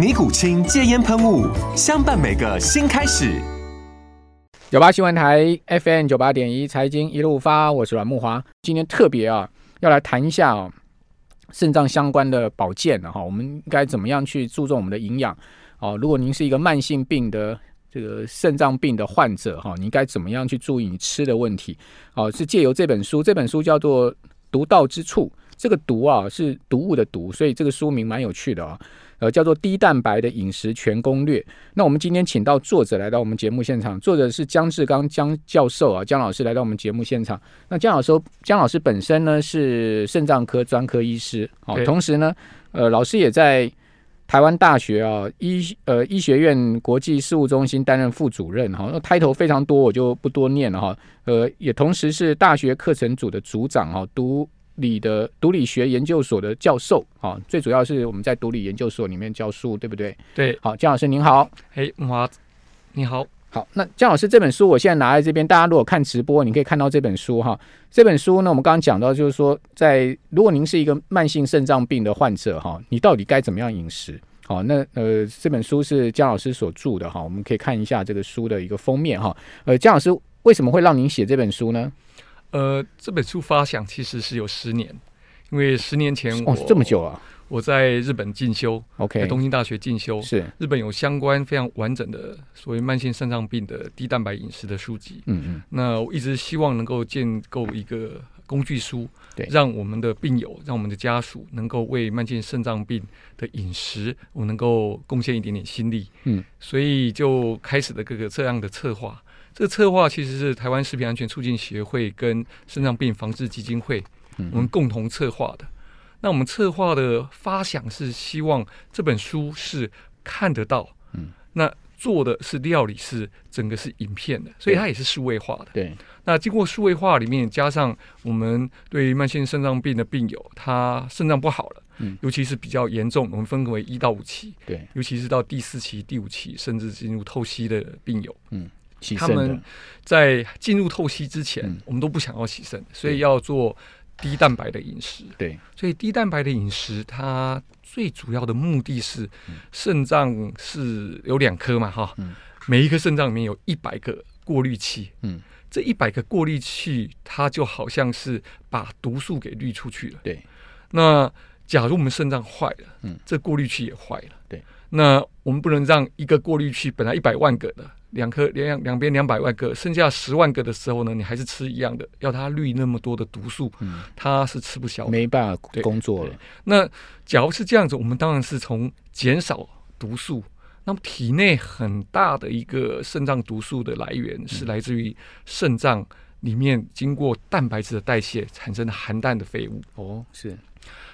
尼古清戒烟喷雾，相伴每个新开始。九八新闻台 FM 九八点一财经一路发，我是阮慕华。今天特别啊，要来谈一下哦，肾脏相关的保健哈，我们应该怎么样去注重我们的营养哦？如果您是一个慢性病的这个肾脏病的患者哈，你应该怎么样去注意你吃的问题？哦，是借由这本书，这本书叫做《独到之处》，这个毒啊是毒物的毒，所以这个书名蛮有趣的啊。呃，叫做低蛋白的饮食全攻略。那我们今天请到作者来到我们节目现场，作者是姜志刚姜教授啊，姜老师来到我们节目现场。那姜老师，姜老师本身呢是肾脏科专科医师，好、哦，同时呢，呃，老师也在台湾大学啊医呃医学院国际事务中心担任副主任哈，那、哦、抬头非常多，我就不多念了哈。呃，也同时是大学课程组的组长哈，读。理的毒理学研究所的教授啊，最主要是我们在毒理研究所里面教书，对不对？对，好，姜老师您好，嘿，慕驊，你好，好，那姜老师这本书我现在拿在这边，大家如果看直播，你可以看到这本书哈。这本书呢，我们刚刚讲到，就是说，在如果您是一个慢性肾脏病的患者哈，你到底该怎么样饮食？好，那呃，这本书是姜老师所著的哈，我们可以看一下这个书的一个封面哈。呃，姜老师为什么会让您写这本书呢？呃，这本书发想其实是有十年，因为十年前我、哦、这么久啊，我在日本进修，OK，在东京大学进修，是。日本有相关非常完整的所谓慢性肾脏病的低蛋白饮食的书籍，嗯嗯，那我一直希望能够建构一个工具书，对，让我们的病友，让我们的家属能够为慢性肾脏病的饮食，我能够贡献一点点心力，嗯，所以就开始了各个这样的策划。这个策划其实是台湾食品安全促进协会跟肾脏病防治基金会我们共同策划的。那我们策划的发想是希望这本书是看得到，嗯，那做的是料理，是整个是影片的，所以它也是数位化的。对，那经过数位化里面加上我们对于慢性肾脏病的病友，他肾脏不好了，嗯，尤其是比较严重，我们分为一到五期，对，尤其是到第四期、第五期，甚至进入透析的病友，嗯。他们在进入透析之前，嗯，我们都不想要洗肾，所以要做低蛋白的饮食。对，所以低蛋白的饮食，它最主要的目的是，肾脏是有两颗嘛，哈，嗯，每一颗肾脏里面有一百个过滤器，嗯，这一百个过滤器，它就好像是把毒素给滤出去了。对，那假如我们肾脏坏了，嗯，这过滤器也坏了。对，那我们不能让一个过滤器本来一百万个的。两颗两两边两百万个，剩下十万个的时候呢，你还是吃一样的，要它滤那么多的毒素，嗯，它是吃不消，没办法工作了。那假如是这样子，我们当然是从减少毒素。那么体内很大的一个肾脏毒素的来源是来自于肾脏里面经过蛋白质的代谢产生的含氮的废物。哦，是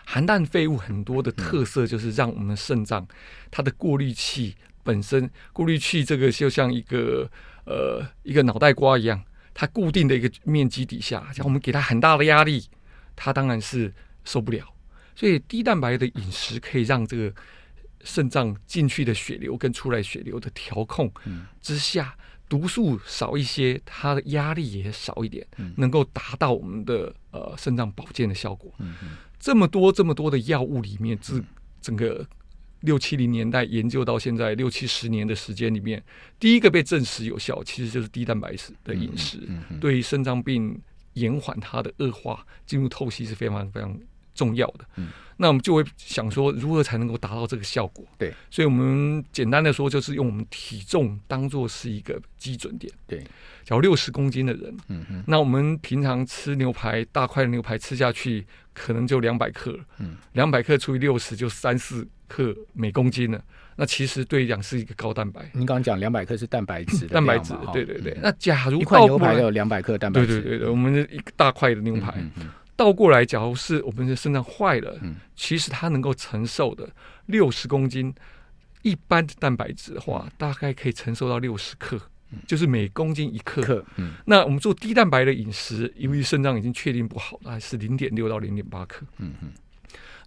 含氮废物很多的特色就是让我们肾脏它的过滤器。本身过滤器这个就像一个呃一个脑袋瓜一样，它固定的一个面积底下，像我们给它很大的压力，它当然是受不了。所以低蛋白的饮食可以让这个肾脏进去的血流跟出来血流的调控之下，毒素少一些，它的压力也少一点，能够达到我们的呃肾脏保健的效果。这么多这么多的药物里面，这整个。六七零年代研究到现在六七十年的时间里面，第一个被证实有效，其实就是低蛋白质的饮食，对于肾脏病延缓它的恶化，进入透析是非常非常重要的。嗯，那我们就会想说，如何才能够达到这个效果？对，所以我们简单的说，就是用我们体重当做是一个基准点。对，假如六十公斤的人，嗯嗯，那我们平常吃牛排，大块的牛排吃下去，可能就两百克。嗯，两百克除以六十，就三四克每公斤呢。那其实对讲是一个高蛋白。您刚刚讲两百克是蛋白质，蛋白质，对对对。嗯、那假如一块牛排有两百克蛋白质，对对对，我们的一个大块的牛排，嗯嗯嗯、倒过来，假如是我们的肾脏坏了，嗯、其实它能够承受的六十公斤一般的蛋白质的话，大概可以承受到六十克，嗯、就是每公斤一克。克嗯、那我们做低蛋白的饮食，因为肾脏已经确定不好了，还是零点六到零点八克。嗯嗯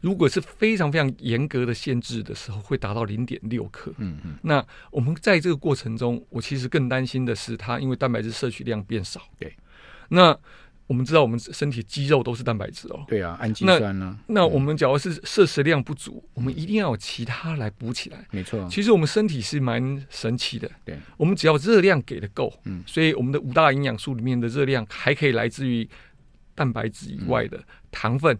如果是非常非常严格的限制的时候，会达到零点六克。嗯嗯。那我们在这个过程中，我其实更担心的是，它因为蛋白质摄取量变少。对。那我们知道，我们身体肌肉都是蛋白质哦。对啊，氨基酸呢？那我们假如是摄食量不足，我们一定要有其他来补起来。没错。其实我们身体是蛮神奇的。对。我们只要热量给的够，嗯，所以我们的五大营养素里面的热量还可以来自于蛋白质以外的糖分。嗯，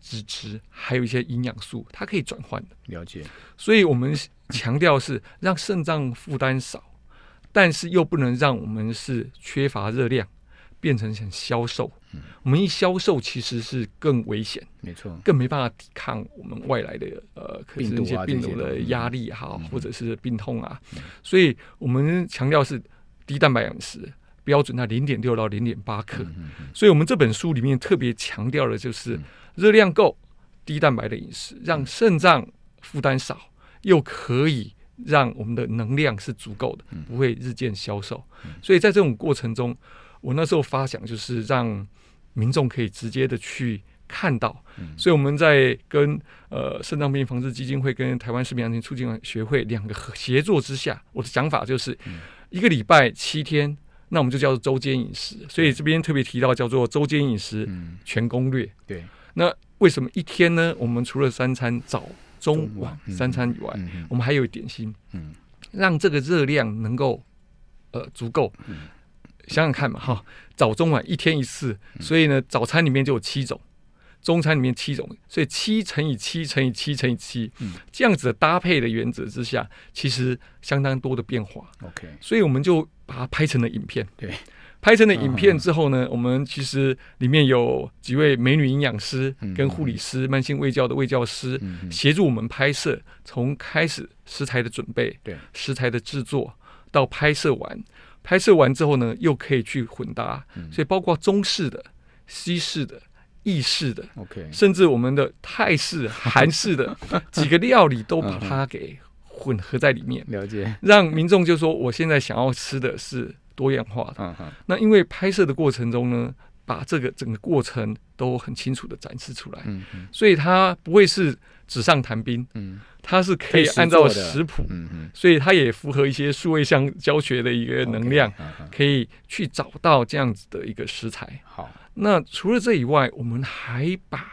脂质还有一些营养素，它可以转换的。了解。所以我们强调是让肾脏负担少，但是又不能让我们是缺乏热量，变成很消瘦。嗯，我们一消瘦其实是更危险，没错，更没办法抵抗我们外来的呃，可是那些病毒的压力哈，嗯、或者是病痛啊。嗯、所以我们强调是低蛋白饮食。标准在零点六到零点八克，嗯嗯嗯、所以我们这本书里面特别强调的就是热量够、低蛋白的饮食，让肾脏负担少，又可以让我们的能量是足够的，不会日渐消瘦。所以在这种过程中，我那时候发想就是让民众可以直接的去看到。所以我们在跟呃肾脏病防治基金会跟台湾食品安全促进学会两个协作之下，我的想法就是一个礼拜七天。那我们就叫做周间饮食，所以这边特别提到叫做周间饮食全攻略。嗯、对，那为什么一天呢？我们除了三餐早、中、晚三餐以外，我们还有点心，嗯、让这个热量能够呃足够。嗯、想想看嘛，哈，早中晚一天一次，所以呢，早餐里面就有七种。中餐里面七种，所以七乘以七乘以七乘以七，嗯，这样子的搭配的原则之下，其实相当多的变化。OK，所以我们就把它拍成了影片。对，拍成了影片之后呢，我们其实里面有几位美女营养师跟护理师、慢性胃教的胃教师协助我们拍摄，从开始食材的准备，对，食材的制作到拍摄完，拍摄完之后呢，又可以去混搭，所以包括中式的、西式的。意式的，OK，甚至我们的泰式、韩式的几个料理都把它给混合在里面，了解，让民众就说我现在想要吃的是多样化的。那因为拍摄的过程中呢，把这个整个过程都很清楚的展示出来，所以它不会是纸上谈兵，嗯。它是可以按照食谱，嗯所以它也符合一些数位相教学的一个能量，可以去找到这样子的一个食材。好。那除了这以外，我们还把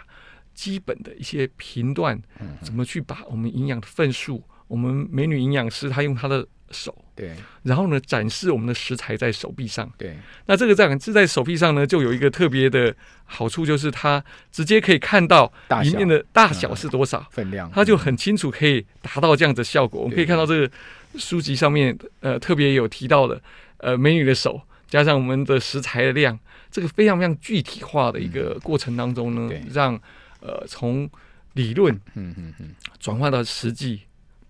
基本的一些评断，怎么去把我们营养的份数，我们美女营养师她用她的手，对，然后呢展示我们的食材在手臂上，对，那这个在是在手臂上呢，就有一个特别的好处，就是它直接可以看到里面的大小是多少。分量，它就很清楚可以达到这样的效果。我们可以看到这个书籍上面呃特别有提到的呃美女的手加上我们的食材的量。这个非常非常具体化的一个过程当中呢，嗯、让呃从理论嗯嗯嗯。转化到实际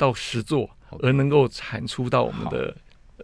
到十座，而能够产出到我们的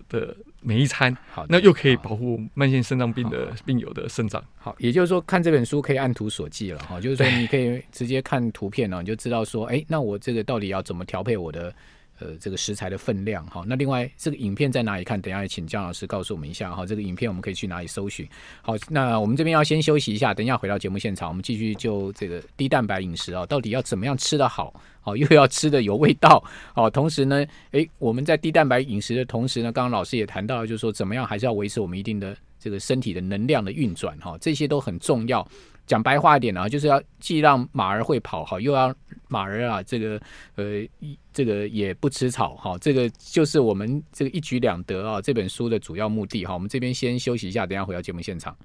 的每一餐，好那又可以保护慢性肾脏病的病友的肾脏。好，也就是说看这本书可以按图索骥了哈，就是说你可以直接看图片呢，你就知道说，哎，那我这个到底要怎么调配我的。呃，这个食材的分量哈，那另外这个影片在哪里看？等下请江老师告诉我们一下哈。这个影片我们可以去哪里搜寻？好，那我们这边要先休息一下，等一下回到节目现场，我们继续就这个低蛋白饮食啊，到底要怎么样吃得好？好，又要吃得有味道。好，同时呢，诶，我们在低蛋白饮食的同时呢，刚刚老师也谈到，就是说怎么样还是要维持我们一定的这个身体的能量的运转哈，这些都很重要。讲白话一点呢，就是要既让马儿会跑好，又要马儿啊，这个呃，这个也不吃草哈，这个就是我们这个一举两得啊，这本书的主要目的哈。我们这边先休息一下，等下回到节目现场。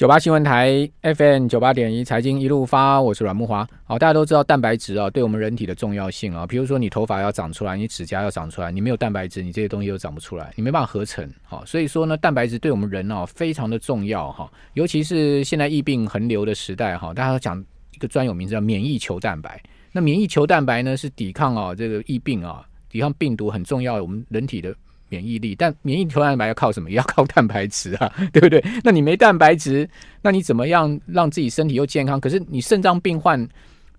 九八新闻台 FM 九八点一财经一路发，我是阮木华。好，大家都知道蛋白质啊，对我们人体的重要性啊。比如说你头发要长出来，你指甲要长出来，你没有蛋白质，你这些东西都长不出来，你没办法合成。好，所以说呢，蛋白质对我们人啊非常的重要哈。尤其是现在疫病横流的时代哈，大家讲一个专有名字叫免疫球蛋白。那免疫球蛋白呢，是抵抗啊这个疫病啊，抵抗病毒很重要，我们人体的。免疫力，但免疫球蛋白要靠什么？也要靠蛋白质啊，对不对？那你没蛋白质，那你怎么样让自己身体又健康？可是你肾脏病患，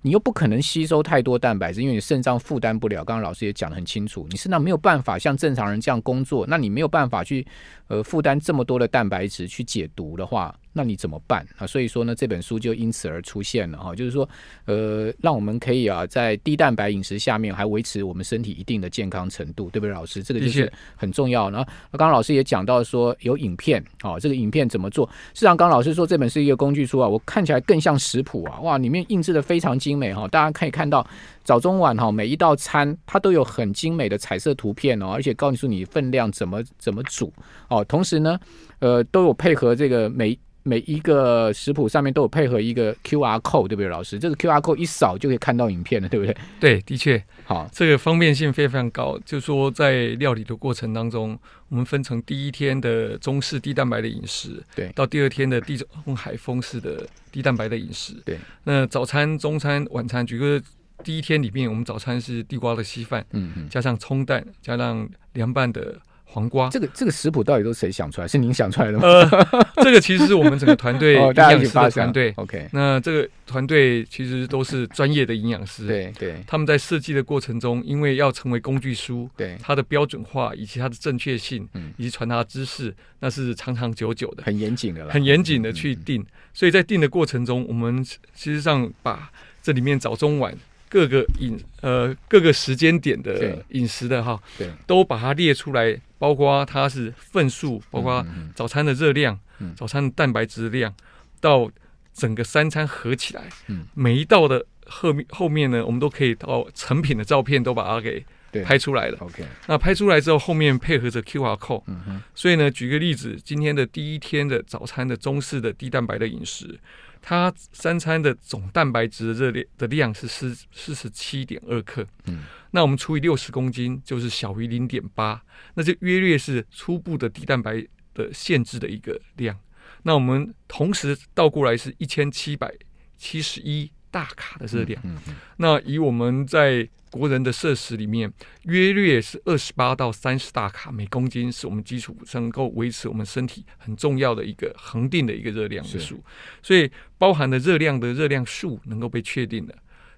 你又不可能吸收太多蛋白质，因为你肾脏负担不了。刚刚老师也讲得很清楚，你肾脏没有办法像正常人这样工作，那你没有办法去呃负担这么多的蛋白质去解毒的话。那你怎么办啊？所以说呢，这本书就因此而出现了哈，就是说，呃，让我们可以啊，在低蛋白饮食下面还维持我们身体一定的健康程度，对不对，老师？这个就是很重要。然后刚刚老师也讲到说有影片啊，这个影片怎么做？事实上，刚刚老师说这本是一个工具书啊，我看起来更像食谱啊，哇，里面印制的非常精美哈，大家可以看到早中晚哈每一道餐它都有很精美的彩色图片哦，而且告诉你分量怎么怎么煮哦，同时呢，呃，都有配合这个每。每一个食谱上面都有配合一个 QR code，对不对，老师？这个 QR code 一扫就可以看到影片了，对不对？对，的确，好，这个方便性非常高。就是说，在料理的过程当中，我们分成第一天的中式低蛋白的饮食，对，到第二天的地中海风式的低蛋白的饮食，对。那早餐、中餐、晚餐，举个第一天里面，我们早餐是地瓜的稀饭，嗯嗯，加上葱蛋，加上凉拌的。黄瓜，这个这个食谱到底都是谁想出来？是您想出来的吗？呃，这个其实是我们整个团队营养师的团队。OK，那这个团队其实都是专业的营养师。对对，他们在设计的过程中，因为要成为工具书，对它的标准化以及它的正确性，嗯，以及传达知识，那是长长久久的，很严谨的了，很严谨的去定。所以在定的过程中，我们其实上把这里面早中晚。各个饮呃各个时间点的饮食的哈，对，都把它列出来，包括它是份数，包括早餐的热量，嗯，早餐的蛋白质量，到整个三餐合起来，嗯，每一道的后面后面呢，我们都可以到成品的照片都把它给拍出来了。OK，那拍出来之后，后面配合着 QR code，嗯哼，所以呢，举个例子，今天的第一天的早餐的中式的低蛋白的饮食。它三餐的总蛋白质的热量的量是四四十七点二克，嗯，那我们除以六十公斤就是小于零点八，那就约略是初步的低蛋白的限制的一个量。那我们同时倒过来是一千七百七十一大卡的热量，嗯嗯，那以我们在国人的摄食里面，约略是二十八到三十大卡每公斤，是我们基础能够维持我们身体很重要的一个恒定的一个热量的数。所以包含的热量的热量数能够被确定的，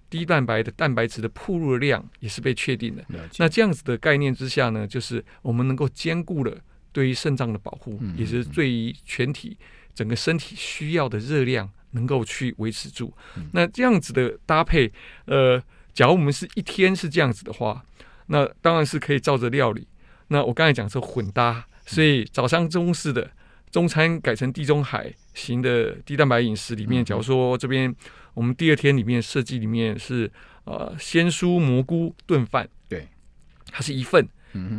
低蛋白的蛋白质的铺入量也是被确定的。那这样子的概念之下呢，就是我们能够兼顾了对于肾脏的保护，也是对于全体整个身体需要的热量能够去维持住。那这样子的搭配，呃。假如我们是一天是这样子的话，那当然是可以照着料理。那我刚才讲是混搭，所以早上中式的中餐改成地中海型的低蛋白饮食里面，假如说这边我们第二天里面设计里面是呃鲜蔬蘑菇炖饭，对，它是一份，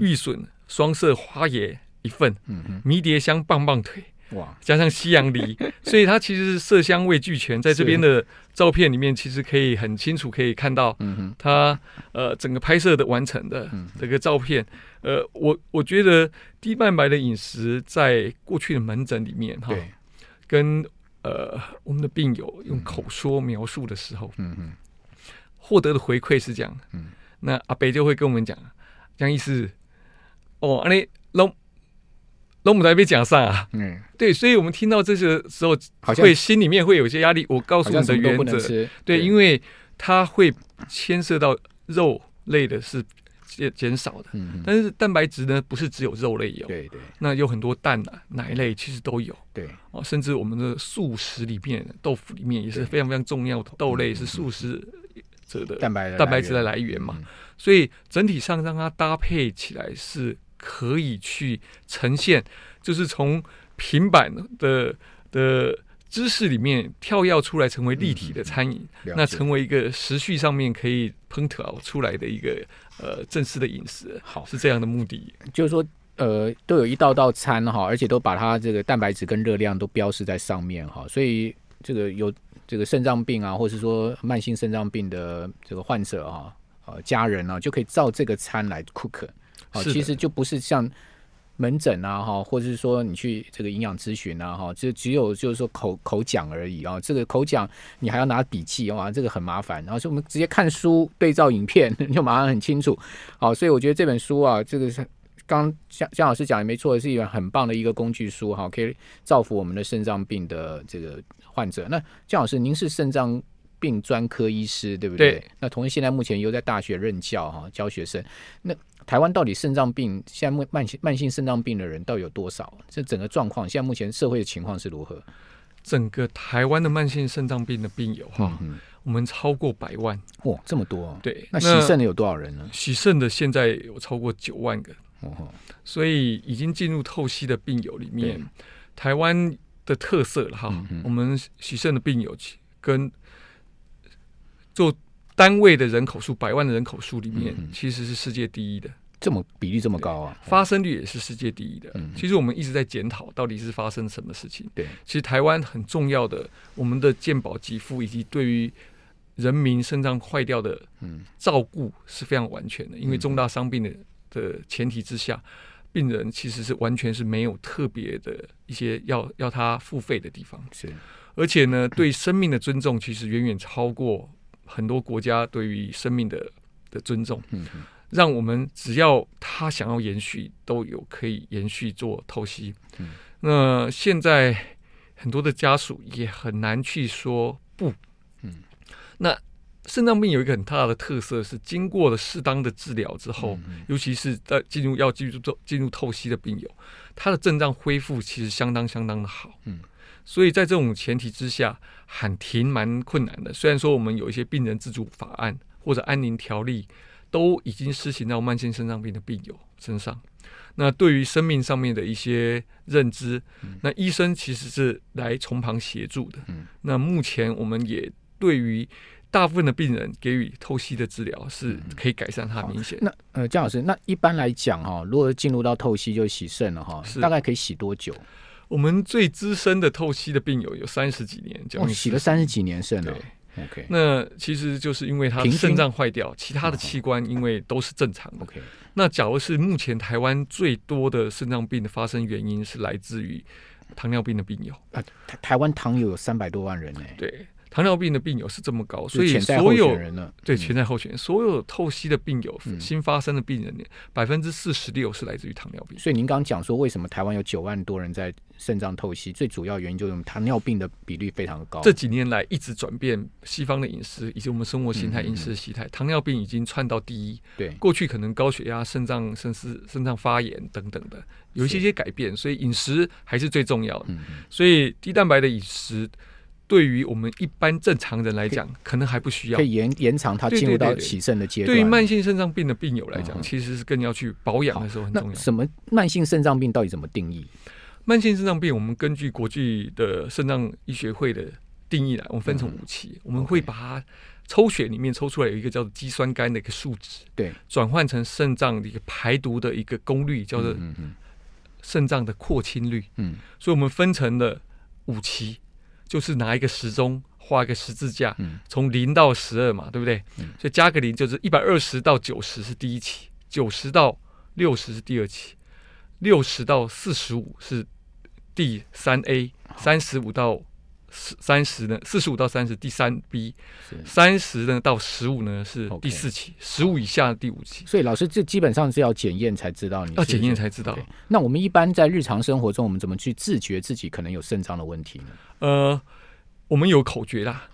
玉笋双色花椰一份，迷迭香棒棒腿。哇，加上西洋梨，所以它其实是色香味俱全。在这边的照片里面，其实可以很清楚可以看到，它呃整个拍摄的完成的这个照片。呃，我我觉得低蛋白的饮食在过去的门诊里面哈，跟呃我们的病友用口说描述的时候，嗯嗯，获得的回馈是这样。嗯，那阿北就会跟我们讲，这样意思，哦，阿你龙。那我们还没讲上啊，嗯，对，所以我们听到这些时候，会心里面会有些压力。我告诉你的原则，对，因为它会牵涉到肉类的是减减少的，嗯，但是蛋白质呢，不是只有肉类有，对对，那有很多蛋啊、奶类其实都有，对，哦，甚至我们的素食里面，豆腐里面也是非常非常重要的，豆类是素食者的蛋白蛋白质的来源嘛，所以整体上让它搭配起来是。可以去呈现，就是从平板的的知识里面跳跃出来，成为立体的餐饮，嗯，那成为一个时序上面可以烹调出来的一个呃正式的饮食，好，是这样的目的。就是说，呃都有一道道餐哈，而且都把它这个蛋白质跟热量都标示在上面哈，所以这个有这个肾脏病啊，或是说慢性肾脏病的这个患者啊，呃家人啊，就可以照这个餐来 cook，好，其实就不是像。门诊啊，哈，或者是说你去这个营养咨询啊，哈，就只有就是说口口讲而已啊。这个口讲你还要拿笔记哇，这个很麻烦。然后说我们直接看书对照影片，就马上很清楚。好，所以我觉得这本书啊，这个是刚江江老师讲的没错，是一本很棒的一个工具书哈，可以造福我们的肾脏病的这个患者。那江老师，您是肾脏病专科医师对不对？对。那同时现在目前又在大学任教哈，教学生那。台湾到底肾脏病现在慢慢性慢性肾脏病的人到底有多少？这整个状况现在目前社会的情况是如何？整个台湾的慢性肾脏病的病友哈，嗯、我们超过百万哇，这么多、啊！对，那洗肾的有多少人呢？洗肾的现在有超过九万个，哦、所以已经进入透析的病友里面，台湾的特色了哈。嗯、我们洗肾的病友跟做。单位的人口数，百万的人口数里面，其实是世界第一的，这么比例这么高啊！发生率也是世界第一的。嗯、其实我们一直在检讨，到底是发生什么事情。对，其实台湾很重要的，我们的健保给付以及对于人民肾脏坏掉的照顾是非常完全的。因为重大伤病的的前提之下，病人其实是完全是没有特别的一些要要他付费的地方。是，而且呢，对生命的尊重其实远远超过。很多国家对于生命的的尊重，嗯、让我们只要他想要延续，都有可以延续做透析。嗯、那现在很多的家属也很难去说不。嗯、那肾脏病有一个很大的特色是，经过了适当的治疗之后，嗯、尤其是在进入要进入做进入透析的病友，他的症状恢复其实相当相当的好。嗯所以在这种前提之下，喊停蛮困难的。虽然说我们有一些病人自主法案或者安宁条例，都已经施行到慢性肾脏病的病友身上。那对于生命上面的一些认知，嗯、那医生其实是来从旁协助的。嗯、那目前我们也对于大部分的病人给予透析的治疗，是可以改善他明显。那呃，江老师，那一般来讲哈，如果进入到透析就洗肾了哈，是大概可以洗多久？我们最资深的透析的病友有三十几年，哦，洗了三十几年肾了。对，OK。那其实就是因为他肾脏坏掉，其他的器官因为都是正常的。OK。那假如是目前台湾最多的肾脏病的发生原因是来自于糖尿病的病友啊，台台湾糖友有三百多万人呢。对。糖尿病的病友是这么高，所以所有对潜在候选人，所有透析的病友，新发生的病人，百分之四十六是来自于糖尿病。所以您刚刚讲说，为什么台湾有九万多人在肾脏透析，最主要原因就是我们糖尿病的比率非常的高。这几年来一直转变西方的饮食以及我们生活形态、饮食的形态，糖尿病已经窜到第一。对，过去可能高血压、肾脏、肾丝、肾脏发炎等等的，有一些些改变，所以饮食还是最重要的。所以低蛋白的饮食。对于我们一般正常人来讲，可能还不需要，可以延延长它进入到起肾的阶段。对于慢性肾脏病的病友来讲，其实是更要去保养的时候很重要。什么慢性肾脏病到底怎么定义？慢性肾脏病，我们根据国际的肾脏医学会的定义来，我们分成五期，我们会把它抽血里面抽出来有一个叫做肌酸酐的一个数值，对，转换成肾脏的一个排毒的一个功率，叫做肾脏的扩清率。嗯，所以我们分成了五期。就是拿一个时钟画一个十字架，从零到十二嘛，对不对？所以加个零就是一百二十到九十是第一期，九十到六十是第二期，六十到四十五是第三 A，三十五到三十呢，四十五到三十第三 B，三十呢到十五呢是第四期，十五以下的第五期。所以老师这基本上是要检验才知道你要检验才知道。那我们一般在日常生活中，我们怎么去自觉自己可能有肾脏的问题呢？呃，我们有口诀啦，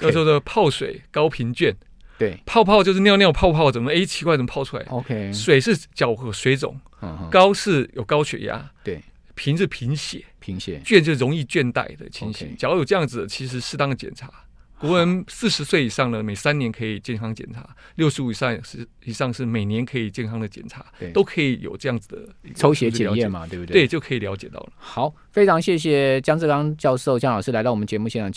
叫做的泡水高频卷。对，泡泡就是尿尿泡泡，怎么哎奇怪怎么泡出来？OK，水是脚和水肿，高是有高血压，对，贫是贫血，贫血，倦就容易倦怠的情形。假如有这样子，其实适当的检查。国人四十岁以上呢，每三年可以健康检查；六十五以上是以上是每年可以健康的检查，对都可以有这样子的抽血检验嘛，对不对？对，就可以了解到了。好，非常谢谢江志刚教授、江老师来到我们节目现场。